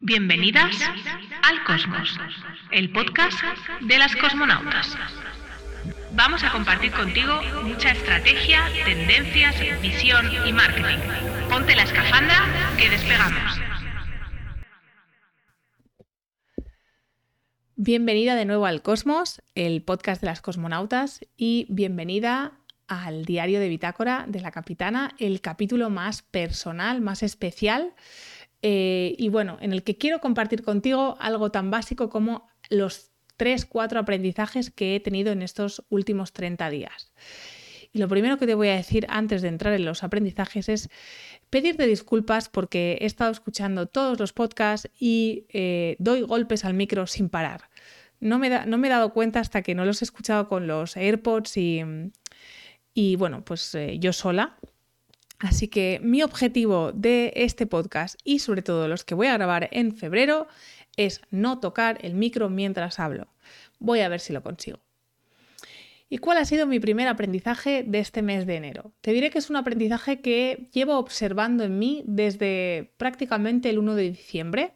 Bienvenidas al Cosmos, el podcast de las cosmonautas. Vamos a compartir contigo mucha estrategia, tendencias, visión y marketing. Ponte la escafandra que despegamos. Bienvenida de nuevo al Cosmos, el podcast de las cosmonautas, y bienvenida al diario de Bitácora de la Capitana, el capítulo más personal, más especial eh, y bueno, en el que quiero compartir contigo algo tan básico como los tres, cuatro aprendizajes que he tenido en estos últimos 30 días. Y lo primero que te voy a decir antes de entrar en los aprendizajes es pedirte disculpas porque he estado escuchando todos los podcasts y eh, doy golpes al micro sin parar. No me, no me, he dado cuenta hasta que no los he escuchado con los AirPods y, y bueno, pues eh, yo sola. Así que mi objetivo de este podcast y sobre todo los que voy a grabar en febrero es no tocar el micro mientras hablo. Voy a ver si lo consigo. ¿Y cuál ha sido mi primer aprendizaje de este mes de enero? Te diré que es un aprendizaje que llevo observando en mí desde prácticamente el 1 de diciembre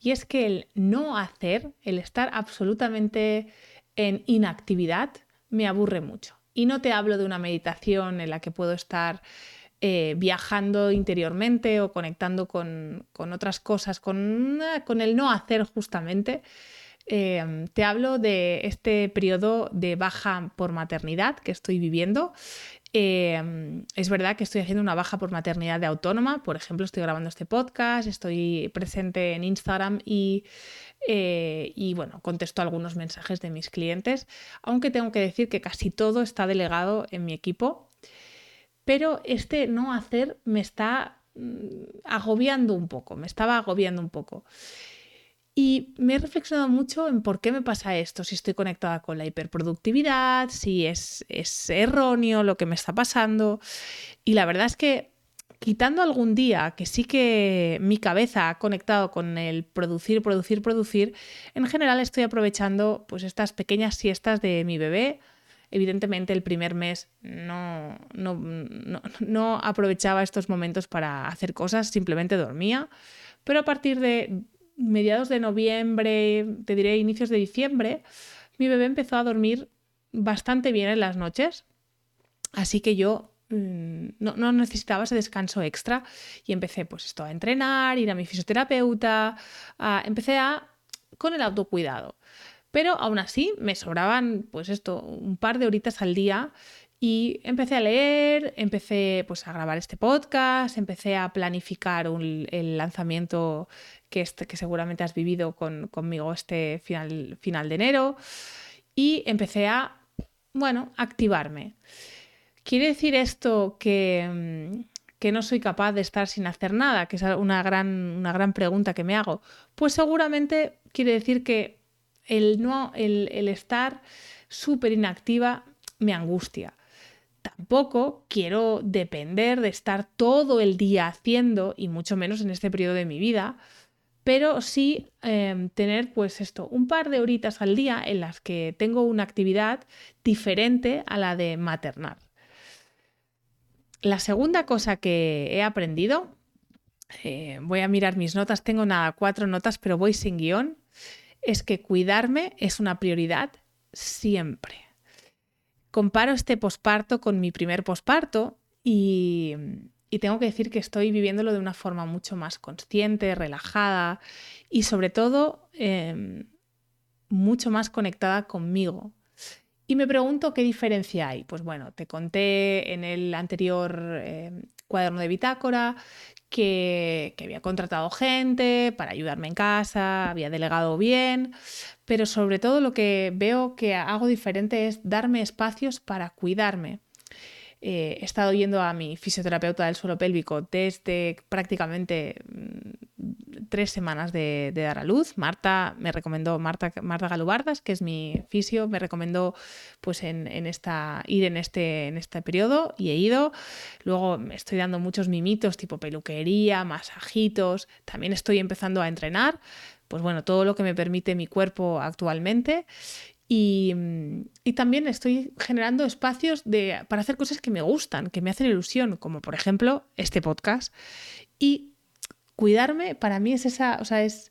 y es que el no hacer, el estar absolutamente en inactividad, me aburre mucho. Y no te hablo de una meditación en la que puedo estar eh, viajando interiormente o conectando con, otras cosas, con, con, el no hacer justamente. Em, te hablo de este periodo de baja por maternidad que estoy viviendo. Em, es verdad que estoy haciendo una baja por maternidad de autónoma, por ejemplo, estoy grabando este podcast, estoy presente en Instagram y, eh, y bueno, contesto algunos mensajes de mis clientes, aunque tengo que decir que casi todo está delegado en mi equipo pero este no hacer me está mm, agobiando un poco, me estaba agobiando un poco. Y me he reflexionado mucho en por qué me pasa esto, si estoy conectada con la hiperproductividad, si es, es erróneo lo que me está pasando. Y la verdad es que quitando algún día que sí que mi cabeza ha conectado con el producir, producir, producir, en general estoy aprovechando pues estas pequeñas siestas de mi bebé Evidentemente el primer mes no, no, aprovechaba estos momentos para hacer cosas, simplemente dormía, pero a partir de mediados de noviembre, te diré inicios de diciembre, mi bebé empezó a dormir bastante bien en las noches, así que yo mm, no, necesitaba ese descanso extra y empecé pues esto a entrenar, ir a mi fisioterapeuta, empecé a con el autocuidado. Pero aún así me sobraban, pues esto, un par de horitas al día y empecé a leer, empecé pues a grabar este podcast, empecé a planificar el lanzamiento que, este, que seguramente has vivido conmigo este final, final de enero y empecé a, bueno, activarme. ¿Quiere decir esto que, mm, que no soy capaz de estar sin hacer nada? Que es una gran, una gran pregunta que me hago. Pues seguramente quiere decir que el, no, el, estar súper inactiva me angustia. Tampoco quiero depender de estar todo el día haciendo, y mucho menos en este periodo de mi vida, pero sí em, tener pues esto, un par de horitas al día en las que tengo una actividad diferente a la de maternar. La segunda cosa que he aprendido, eh, voy a mirar mis notas, tengo nada, cuatro notas, pero voy sin guion, es que cuidarme es una prioridad siempre. Comparo este posparto con mi primer posparto y, tengo que decir que estoy viviéndolo de una forma mucho más consciente, relajada y sobre todo em, mucho más conectada conmigo. Y me pregunto qué diferencia hay. Pues bueno, te conté en el anterior em, cuaderno de bitácora que, había contratado gente para ayudarme en casa, había delegado bien, pero sobre todo lo que veo que hago diferente es darme espacios para cuidarme. Eh, he estado yendo a mi fisioterapeuta del suelo pélvico desde prácticamente mm, tres semanas de, dar a luz. Marta me recomendó, Marta, Marta Galubardas, que es mi fisio, me recomendó pues en, esta, ir en este, en este periodo y he ido. Luego estoy dando muchos mimitos tipo peluquería, masajitos. También estoy empezando a entrenar pues bueno, todo lo que me permite mi cuerpo actualmente. Mm, y, también estoy generando espacios de, para hacer cosas que me gustan, que me hacen ilusión, como por ejemplo este podcast. Y cuidarme para mí es esa, o sea, es,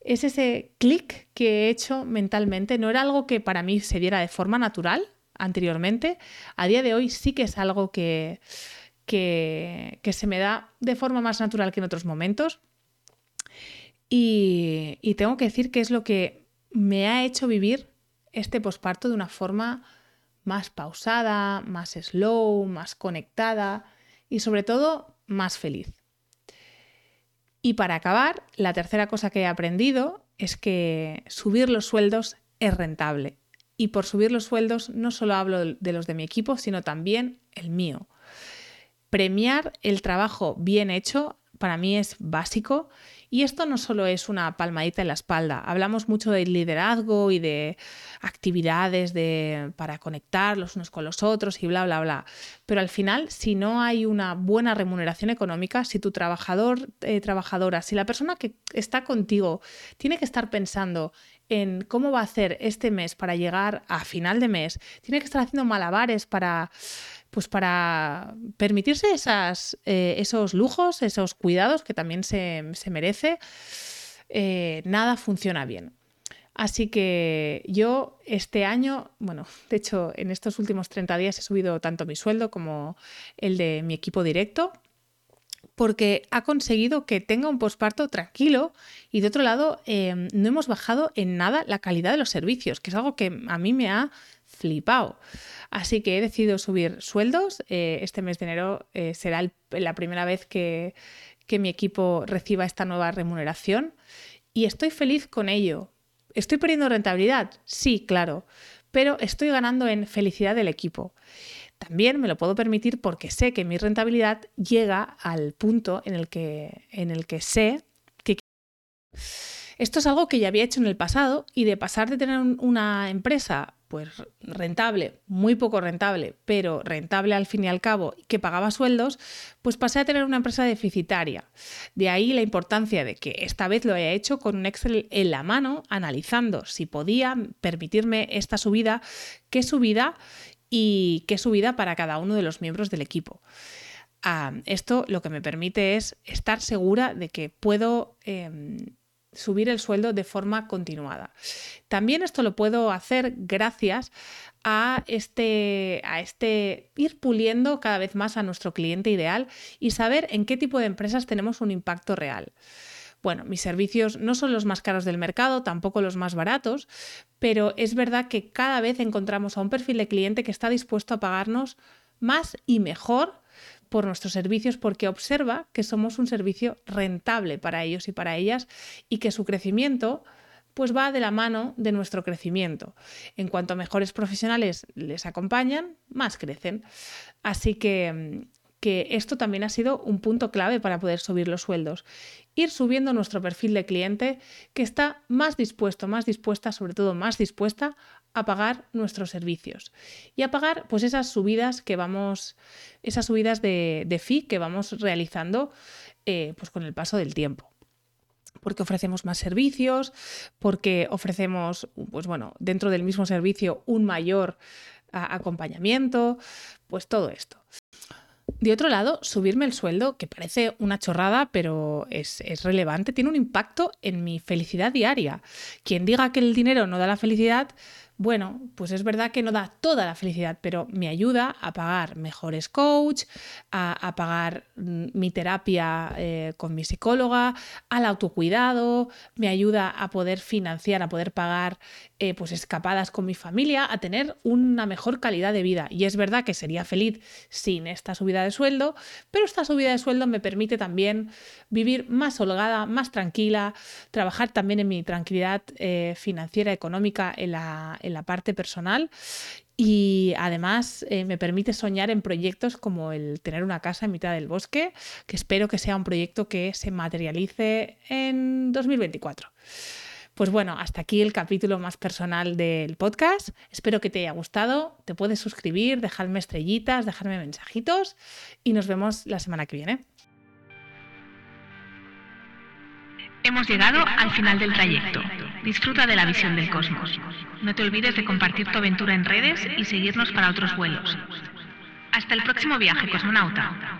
es ese clic que he hecho mentalmente. No era algo que para mí se diera de forma natural anteriormente. A día de hoy sí que es algo que, que, se me da de forma más natural que en otros momentos. Y, y tengo que decir que es lo que me ha hecho vivir este posparto de una forma más pausada, más slow, más conectada y sobre todo más feliz. Y para acabar, la tercera cosa que he aprendido es que subir los sueldos es rentable. Y por subir los sueldos no solo hablo de los de mi equipo, sino también el mío. Premiar el trabajo bien hecho para mí es básico y esto no solo es una palmadita en la espalda, hablamos mucho de liderazgo y de actividades de, para conectar los unos con los otros y bla, bla, bla. Pero al final, si no hay una buena remuneración económica, si tu trabajador, eh, trabajadora, si la persona que está contigo tiene que estar pensando en cómo va a hacer este mes para llegar a final de mes, tiene que estar haciendo malabares para pues para permitirse eh, esos lujos, esos cuidados que también se, merece, eh, nada funciona bien. Así que yo este año, bueno, de hecho en estos últimos 30 días he subido tanto mi sueldo como el de mi equipo directo porque ha conseguido que tenga un posparto tranquilo y de otro lado em, no hemos bajado en nada la calidad de los servicios, que es algo que a mí me ha flipado. Así que he decidido subir sueldos. Eh, este mes de enero eh, será la primera vez que, que mi equipo reciba esta nueva remuneración y estoy feliz con ello. ¿Estoy perdiendo rentabilidad? Sí, claro, pero estoy ganando en felicidad del equipo. También me lo puedo permitir porque sé que mi rentabilidad llega al punto en el que, en el que sé que... Esto es algo que ya había hecho en el pasado y de pasar de tener una empresa pues rentable, muy poco rentable, pero rentable al fin y al cabo, que pagaba sueldos, pues pasé a tener una empresa deficitaria. De ahí la importancia de que esta vez lo haya hecho con un Excel en la mano, analizando si podía permitirme esta subida, qué subida y qué subida para cada uno de los miembros del equipo. Ah, esto lo que me permite es estar segura de que puedo em, subir el sueldo de forma continuada. También esto lo puedo hacer gracias a este, a este ir puliendo cada vez más a nuestro cliente ideal y saber en qué tipo de empresas tenemos un impacto real. Bueno, mis servicios no son los más caros del mercado, tampoco los más baratos, pero es verdad que cada vez encontramos a un perfil de cliente que está dispuesto a pagarnos más y mejor por nuestros servicios porque observa que somos un servicio rentable para ellos y para ellas y que su crecimiento pues va de la mano de nuestro crecimiento. En cuanto mejores profesionales les acompañan, más crecen. Así que que esto también ha sido un punto clave para poder subir los sueldos. Ir subiendo nuestro perfil de cliente que está más dispuesto, más dispuesta, sobre todo más dispuesta a pagar nuestros servicios y a pagar pues esas subidas que vamos, esas subidas de, de fee que vamos realizando eh, pues con el paso del tiempo porque ofrecemos más servicios, porque ofrecemos, pues bueno, dentro del mismo servicio un mayor acompañamiento, pues todo esto. De otro lado, subirme el sueldo, que parece una chorrada, pero es, es, relevante, tiene un impacto en mi felicidad diaria. Quien diga que el dinero no da la felicidad, bueno, pues es verdad que no da toda la felicidad, pero me ayuda a pagar mejores coach, a, pagar mm, mi terapia eh, con mi psicóloga, al autocuidado, me ayuda a poder financiar, a poder pagar eh, pues escapadas con mi familia, a tener una mejor calidad de vida. Y es verdad que sería feliz sin esta subida de sueldo, pero esta subida de sueldo me permite también vivir más holgada, más tranquila, trabajar también en mi tranquilidad eh, financiera, económica, en la en la parte personal y además eh, me permite soñar en proyectos como el tener una casa en mitad del bosque, que espero que sea un proyecto que se materialice en 2024. Pues bueno, hasta aquí el capítulo más personal del podcast. Espero que te haya gustado. Te puedes suscribir, dejarme estrellitas, dejarme mensajitos y nos vemos la semana que viene. Hemos llegado al final del trayecto. Disfruta de la visión del cosmos. No te olvides de compartir tu aventura en redes y seguirnos para otros vuelos. Hasta el próximo viaje, cosmonauta.